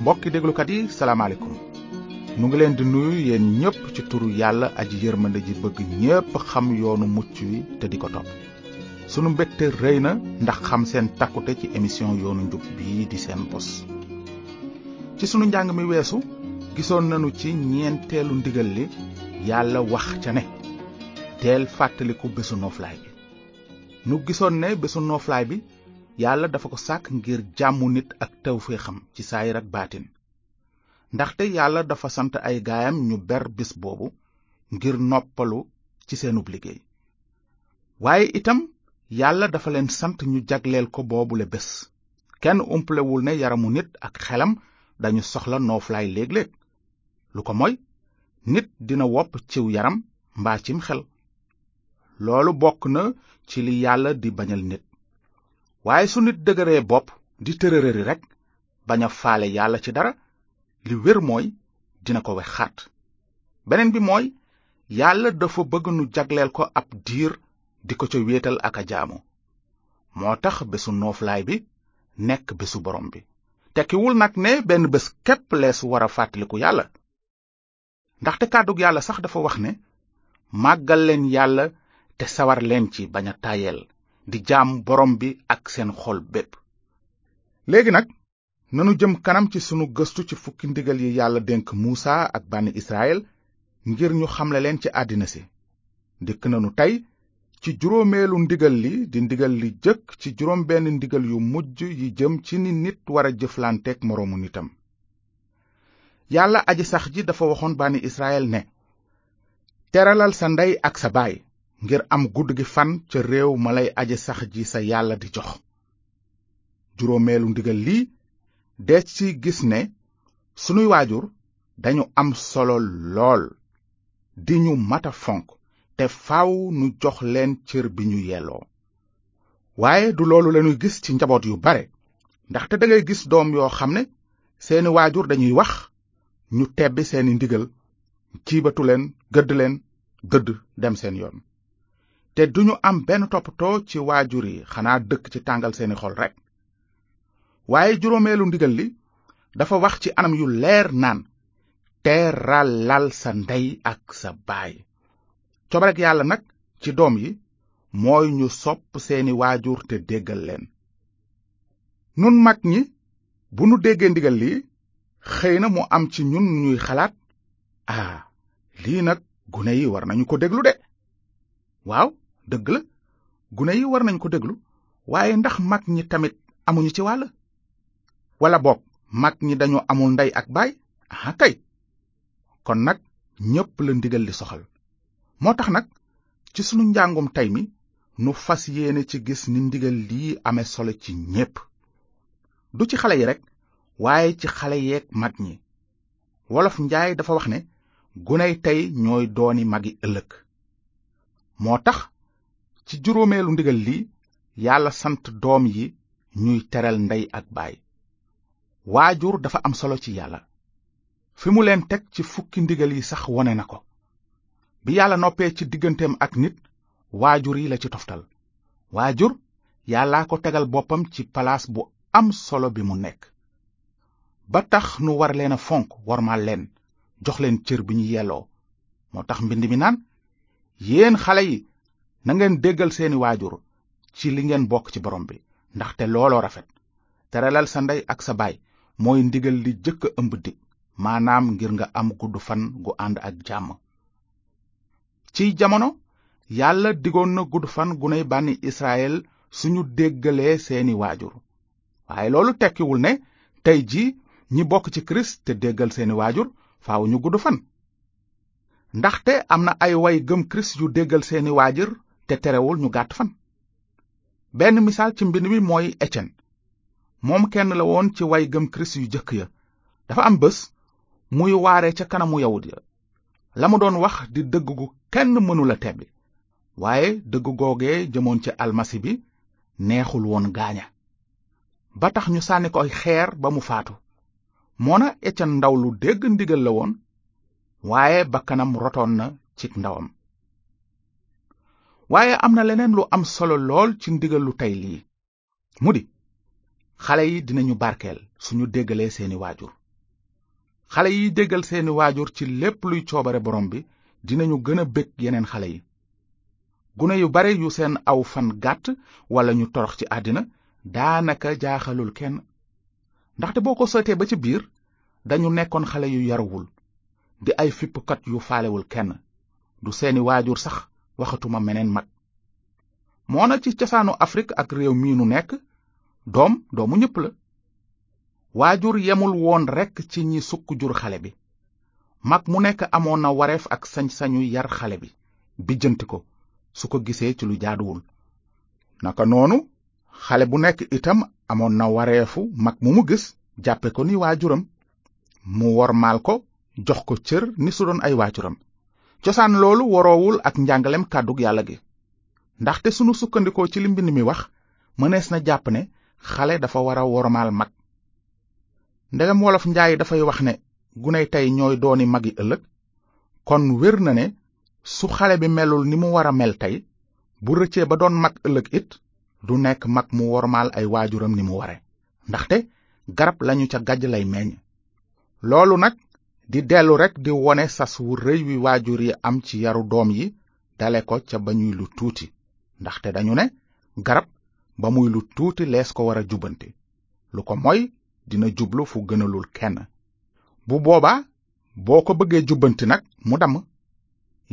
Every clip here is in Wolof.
mbokki déglukat yi salaamaaleykum nu ngi leen di nuyu yéen ñépp ci turu yàlla aji yërmande ji bëgg ñépp xam yoonu mucc wi te di ko topp sunu mbégte rëy na ndax xam seen takkute ci émission yoonu njub bii di seen bos ci sunu njàng mi weesu gisoon nañu ci ñeenteelu ndigal li yàlla wax ca ne teel fàttaliku bésu nooflaay bi nu gisoon ne bésu nooflaay bi yàlla dafa ko sàkk ngir jàmmu nit ak tawféexam ci saayir ak baatin ndaxte yàlla dafa sant ay gaayam ñu ber bés boobu ngir noppalu ci seenub liggéey waaye itam yàlla dafa leen sant ñu jagleel ko boobule bés kenn umpalewul ne yaramu nit ak xelam dañu soxla nooflaay léeg-léeg lu ko moy nit dina wopp ciw yaram mbaa cim xel loolu bokk na ci li yàlla di bañal nit waaye su nit dëgëree bopp di tërërëri rekk bañ a faale yàlla ci dara li wér mooy dina ko wex xaat beneen bi mooy yàlla dafa bëgg nu jagleel ko ab diir di ko ca wéetal ak a jaamu moo tax bésu nooflaay bi nekk bésu borom bi tekkiwul nag ne benn bés képp lees war a fàttaliku yàlla ndaxte kàddug yàlla sax dafa wax ne màggal leen yàlla te sawar leen ci bañ a tayel di jaam borom bi ak seen xol bépp léegi nag nanu jëm kanam ci sunu gëstu ci fukki ndigal yi yàlla dénk muusa ak bànni israel ngir ñu xamle leen ci àddina si dikk nanu tey ci juróomeelu ndigal li di ndigal li jëkk ci juróom benn ndigal yu mujj yi jëm ci ni nit war a jëflanteek moroomu nitam yàlla aji sax ji dafa waxoon bànni israel ne teralal sa ndey ak sa baay ngir am gudd gi fan ca réew ma lay aji sax ji sa yàlla di jox juróomeelu ndigal lii dees ci gis ne sunuy waajur dañu am solo lool di ñu mata fonk te faw nu jox leen cër bi ñu yelloo waaye du loolu lañuy gis ci njaboot yu bare ndaxte dangay gis doom yoo xam ne seeni waajur dañuy wax ñu tebbi seeni ndigal ciibatu leen gëdd leen gëdd dem seen yoon te duñu am benn toppatoo ci waajur yi xanaa dëkk ci tàngal seeni xol rekk waaye juróomeelu ndigal li dafa wax ci anam yu leer naan teralal sa ndey ak sa baay cobareg yàlla nag ci doom yi mooy ñu sopp seeni waajur te déggal leen nun mag ñi bu nu déggee ndigal lii xëy na mu am ci ñun ñuy xalaat ah lii nag gune yi war nañu ko déglu de waaw dëgg la gune yi war nañu ko déglu waaye ndax mag ñi tamit amuñu ci wàll walla boog mag ñi dañu amul ndey ak baay ah kay kon nag ñépp la ndigal li soxal moo tax nag ci sunu njàngum tey mi nu fas yéene ci gis ni ndigal lii ame solo ci ñépp du ci xale yi rekk waaye ci xale yeeg mag ñi wolof njaay dafa wax ne guney tey ñooy dooni magi ëllëg moo tax ci juróomeelu ndigal li yàlla sant doom yi ñuy teral ndey ak baay waajur dafa am solo ci yàlla fi mu leen teg ci fukki ndigal yi sax wone na ko bi yàlla noppee ci digganteem ak nit waajur yi la ci toftal waajur yàllaa ko tegal boppam ci palaas bu am solo bi mu nekk ba tax nu war leen a fonk wormaal leen jox leen cër bi ñu yelloo moo tax mbind mi naan yéen xale yi na ngeen déggal seeni waajur ci li ngeen bokk ci borom bi ndaxte looloo rafet teralal sa ndey ak sa baay mooy ndigal li jëkk a ëmb dig maanaam ngir nga am gudd fan gu ànd ak jàmm ci jamono yàlla digoon na gudd fan guney bànni israel suñu déggalee seeni waajur waaye loolu tekkiwul ne tey ji ñi bokk ci kirist te déggal seeni waajur faaw ñu gudd fan ndaxte am na ay way gëm kirist yu déggal seeni waajur te terewul ñu gàtt fan benn misaal ci mbind mi mooy Étienne moom kenn la woon ci way gëm kirist yu jëkk ya dafa am bés muy waare ca kanamu yawut ya la mu doon wax di dëgg gu kenn mënula tebbi waaye dëgg googee jëmoon ci almasi bi neexul woon gaaña ba tax ñu sànni ko ay xeer ba mu faatu moona ecan ndaw lu dégg ndigal la woon waaye bakkanam rotoon na ci ndawam waaye am na leneen lu am solo lool ci ndigal lu tey lii mu di xale yi dinañu barkeel suñu déggalee seeni waajur xale yi déggal seeni waajur ci lépp luy coobare borom bi dinañu gën a bég yeneen xale yi gune yu bare yu seen aw fan gàtt walla ñu torox ci àddina daanaka jaaxalul kenn ndaxte boo ko seetee ba ci biir dañu nekkoon xale yu yaruwul di ay fippukat yu faalewul kenn du seeni waajur sax waxatuma meneen mag moona ci cosaanu afrig ak réew mii nu nekk doom doomu ñépp la waajur yemul woon rekk ci ñi sukk jur xale bi mag mu nekk amoon na wareef ak sañ-sañu yar xale bi bijjanti ko su ko gisee ci lu jaaduwul naka noonu xale bu nekk itam amoon na wareefu mag mu mu gis jàppe ko ni waajuram mu wormaal ko jox ko cër ni su doon ay waajuram cosaan loolu woroowul ak njàngalem kàddu yàlla gi ndaxte sunu sukkandikoo ci li mbind mi wax mënees na jàpp ne xale dafa war a wormaal mag ndegam wolof njaay dafay wax ne guney tey ñooy dooni mag yi ëllëg kon wér na ne su xale bi melul ni mu war a mel tey bu rëccee ba doon mag ëllëg it du nekk mag mu wormaal ay waajuram ni mu ware ndaxte garab lañu ca gajj lay meññ loolu nag di dellu rekk di wone sas wu rëy wi waajur yi am ci yaru doom yi dale ko ca ba ñuy lu tuuti ndaxte dañu ne garab ba muy lu tuuti lees ko war a jubbanti lu ko moy dina jublu fu gënalul kenn bu boobaa boo ko bëggee jubbanti nag mu damm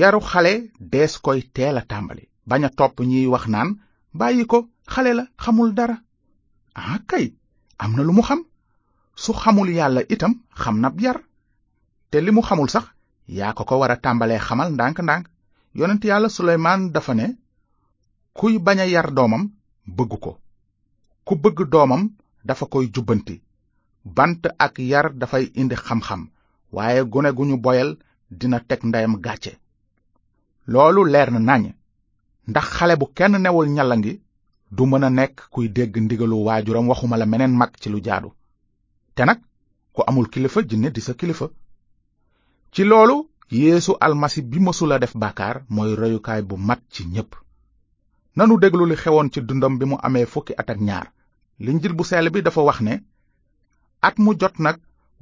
yaru xale dees koy teel a tàmbali bañ a topp ñiy wax naan bàyyi ko xale la xamul dara ah kay am na lu mu xam su xamul yàlla itam xam nab yar te li mu xamul sax yaa ko ko war a tàmbalee xamal ndànk-ndànk yonent yàlla suleymaan dafa ne kuy bañ a yar doomam bëgg ko ku bëgg doomam dafa koy jubbanti bant ak yar dafay indi xam-xam waaye gone gu ñu boyal dina teg ndeyam gàcce loolu leer na nañ ndax xale bu kenn newul ñalla ngi du mën a nekk kuy dégg ndigalu waajuram waxuma la meneen mag ci lu jaadu te nag ku amul kilifa jinne di sa kilifa ci loolu yéesu almasi bi mësula def bàkkaar mooy royukaay bu mat ci ñépp nanu déglu li xewoon ci dundam bi mu amee fukki at ak ñaar linjil bu sell bi dafa wax ne at mu jot nag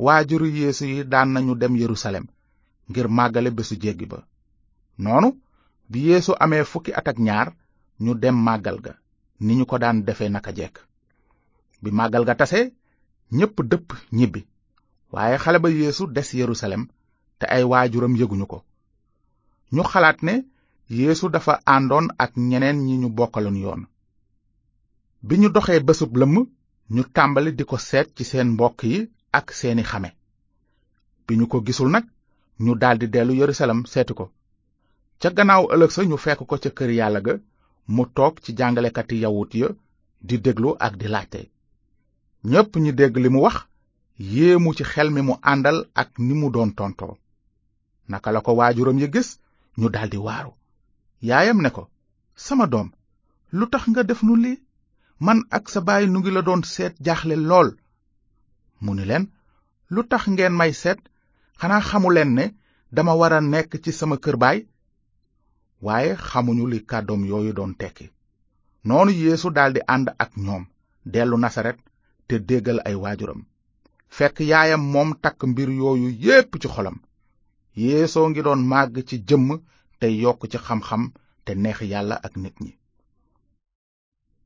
waajuru yeesu yi daan nañu dem yerusalem ngir màggale bésu jéggi ba noonu bi yeesu amee fukki at ak ñaar ñu dem màggal ga ni ñu ko daan defe naka jekk bi màggal ga tase ñépp dëpp ñibbi waaye xale ba yéesu des yerusalem te ay waajuram yëguñu ko ñu xalaat ne yéesu dafa àndoon ak ñeneen ñi ñu bokkaloon yoon bi ñu doxee bésub lëmm ñu tàmbali di ko seet ci seen mbokk yi ak seeni xame bi ñu ko gisul nag ñu daldi dellu yerusalem seeti ko ca gannaaw ëllëg sa ñu fekk ko ca kër yàlla ga mu toog ci jàngalekati yawut ya di déglu ak di laajte ñépp ñi dégg li mu wax yéemu ci xel mi mu àndal ak ni mu doon tontoo naka la ko waajuram ya gis ñu daldi waaru yaayam ne ko sama doom lu tax nga def nu lii man ak sa baay nu ngi la doon seet jaaxle lool mu ni leen lu tax ngeen may seet xanaa xamuleen ne dama war a nekk ci sama kër baay waaye xamuñu li kàddoom yooyu doon tekki noonu yéesu daldi ànd ak ñoom dellu nasaret te déggal ay waajuram fekk yaayam moom takk mbir yooyu yépp ci xolam yeesoo ngi doon màgg ci jëmm te yokk ci xam-xam te neex yàlla ak nit ñi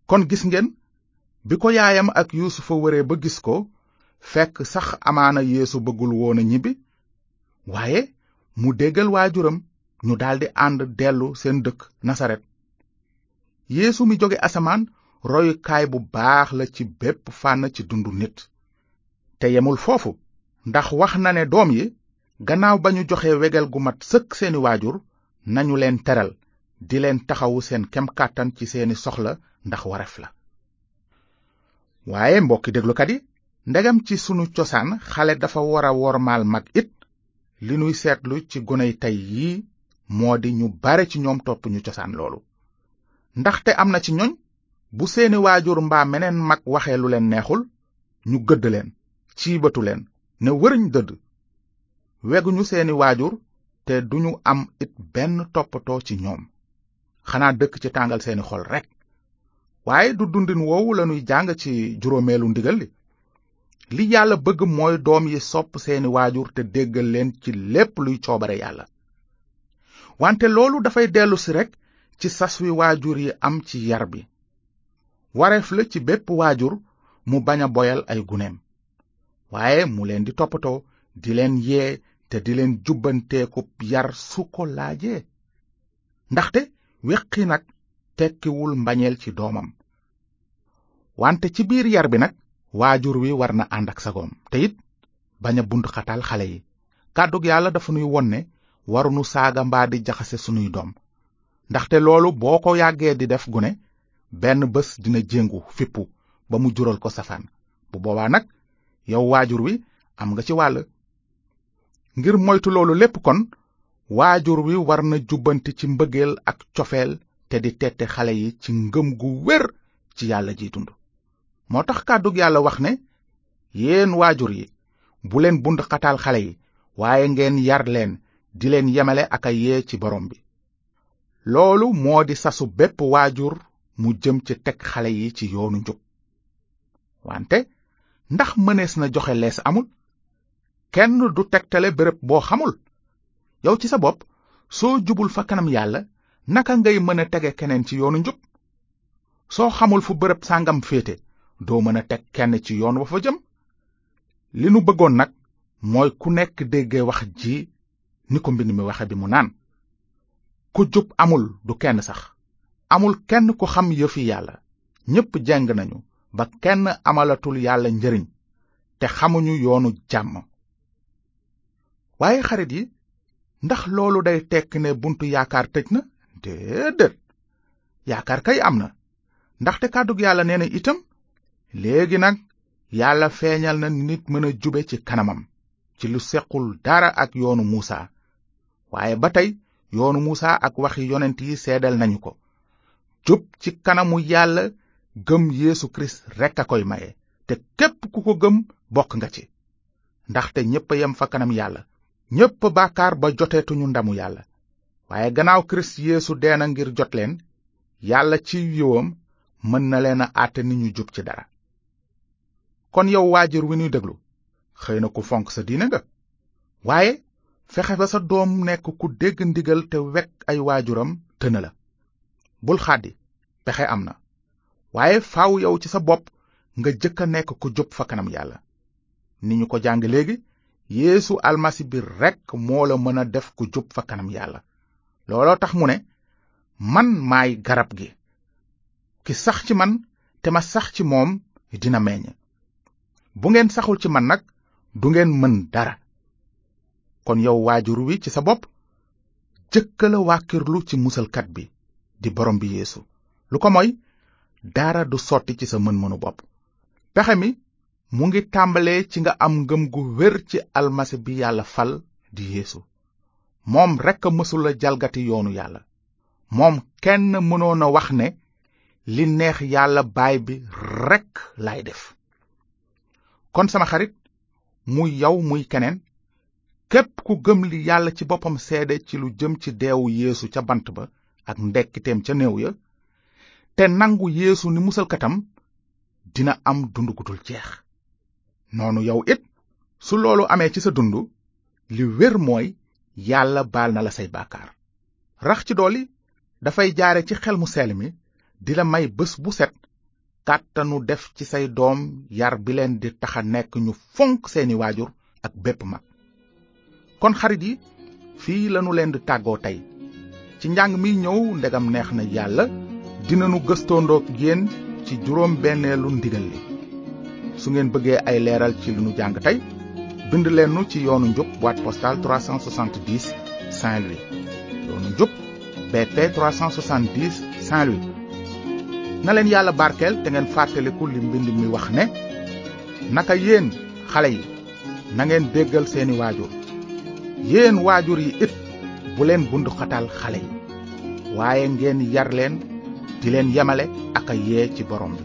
kon gis ngeen bi ko yaayam ak yuusufa wëree ba gis ko fekk sax amaana yéesu bëggul woon a ñibbi waaye mu déggal waajuram ñu daldi ànd dellu seen dëkk nasaret yéesu mi jóge asamaan royukaay bu baax la ci bépp fànn ci dundu nit te yemul foofu ndax wax na ne doom yi gannaaw ba ñu joxe wegel gu mat sëkk seeni waajur nañu leen teral di leen taxawu seen kem kàttan ci seeni soxla ndax wareef la waaye mbokki déglukat yi ndegam ci sunu cosaan xale dafa war a wormaal mag it li nuy seetlu ci goney tey yii moo di ñu bare ci ñoom topp ñu cosaan loolu ndaxte am na ci ñoñ bu seeni waajur mbaa meneen mag waxee lu leen neexul ñu gëdd leen ciibatu leen ne wëriñ dëdd weguñu seeni waajur te duñu am it benn toppatoo ci ñoom xanaa dëkk ci tàngal seeni xol rekk waaye du dundin woowu lañuy jàng ci juróomeelu ndigal li li yàlla bëgg mooy doom yi sopp seeni waajur te déggal leen ci lépp luy coobare yàlla wante loolu dafay dellusi rekk ci sas wi waajur yi am ci yar bi wareef la ci bépp waajur mu bañ a boyal ay guneem waaye mu leen di toppatoo di leen yee te di leen jubbanteekub yar su ko laajee ndaxte weqi nag tekkiwul mbañeel ci doomam wante ci biir yar bi nag waajur wi war na ànd ak sagoom te it bañ a bund xatal xale yi kàddug yàlla dafa nuy won ne warunu saaga mbaa di jaxase sunuy doom ndaxte loolu boo ko yàggee di def gune benn bés dina jéngu fippu ba mu jural ko safaan bu boobaa nag yow waajur wi am nga ci wàll ngir moytu loolu lépp kon waajur wi war na jubbanti ci mbëggeel ak cofeel te di tette xale yi ci ngëm gu wér ci yàlla ji dund moo tax kàddug yàlla wax ne yéen waajur yi bu leen bund xataal xale yi waaye ngeen yar leen di leen yemale ak a yee ci borom bi loolu moo di sasu bépp waajur mu jëm ci teg xale yi ci yoonu njub wante ndax mënees na joxe lees amul kenn du tegtale béréb boo xamul yow ci sa bopp soo jubul fa kanam yàlla naka ngay mën a tege keneen ci yoonu njub soo xamul fu bërëb sàngam féete doo mën a teg kenn ci yoon wa fa jëm li nu bëggoon nag mooy ku nekk dégge wax ji ni ko mbind mi waxe bi mu naan ku jub amul du kenn sax amul kenn ku xam yëfi yàlla ñépp jeng nañu ba kenn amalatul yàlla njëriñ te xamuñu yoonu jàmm waaye xarit yi ndax loolu day tekk ne buntu yaakaar tëj na déedéet yaakaar kay am na ndaxte kàddug yàlla nee na itam léegi nag yàlla feeñal na nit mën a jube ci kanamam ci lu sequl dara ak yoonu muusa waaye ba tey yoonu muusa ak waxi yonent yi seedal nañu ko jub ci kanamu yàlla gëm yéesu kirist rekk a koy maye te képp ku ko gëm bokk nga ci ndaxte ñépp a yem fa kanam yàlla ñépp bàkkaar ba joteetuñu ndamu yàlla waaye gannaaw kirist yeesu dee na ngir jot leen yàlla ci yiwam mën na leen a àtte ni ñu jub ci dara kon yow waajur wi ñuy déglu xëy na ku fonk sa diine nga waaye fexe ba sa doom nekk ku dégg ndigal te wekk ay waajuram tëna la bul xàddi pexe am na waaye faaw yow ci sa bopp nga jëkk a nekk ku jub fa kanam yàlla ni ñu ko jàng léegi yéesu almasi bi rekk moo la mën a def ku jub fa kanam yàlla looloo tax mu ne man maay garab gi ki sax ci man te ma sax ci moom dina meññ bu ngeen saxul ci man nag du ngeen mën dara kon yow waajur wi ci sa bopp jëkka la wàkkirlu ci musalkat bi di borom bi yéesu lu ko moy dara du sotti ci sa mën-mënu bopp pexe mi mu ngi tàmbalee ci nga am ngëm gu wér ci almasi bi yàlla fal di yeesu moom rekk a mësula jalgati yoonu yàlla moom kenn mënoon a wax ne li neex yàlla baay bi rekk lay def kon sama xarit muy yow muy keneen képp ku gëm li yàlla ci boppam seede ci lu jëm ci deewu yéesu ca bant ba ak ndekkiteem ca néew ya te nangu yéesu ni musalkatam dina am dund gu dul jeex noonu yow it su loolu amee ci sa dund li wér mooy yàlla baal na la say bàkkaar rax ci dolli dafay jaare ci xel mu seel mi di la may bés bu set kàttanu def ci say doom yar bi leen di taxa nekk ñu fonk seeni waajur ak bépp mag kon xarit yi fii lanu leen di tàggoo tey ci njàng mi ñëw ndegam neex na yàlla dinanu gëstoondoog yéen ci juróom benneelu ndigal li su ngeen bëggee ay leeral ci li nu jàng tey bind leen nu ci yoonu njub boîte postale 370 Saint-Louis yoonu njub BP 370 Saint-Louis na leen yàlla barkeel te ngeen fàttaliku li mbind mi wax ne naka yéen xale yi na ngeen déggal seeni waajur yéen waajur yi it bu leen bund xatal xale yi waaye ngeen yar leen di leen yemale ak a yee ci borom bi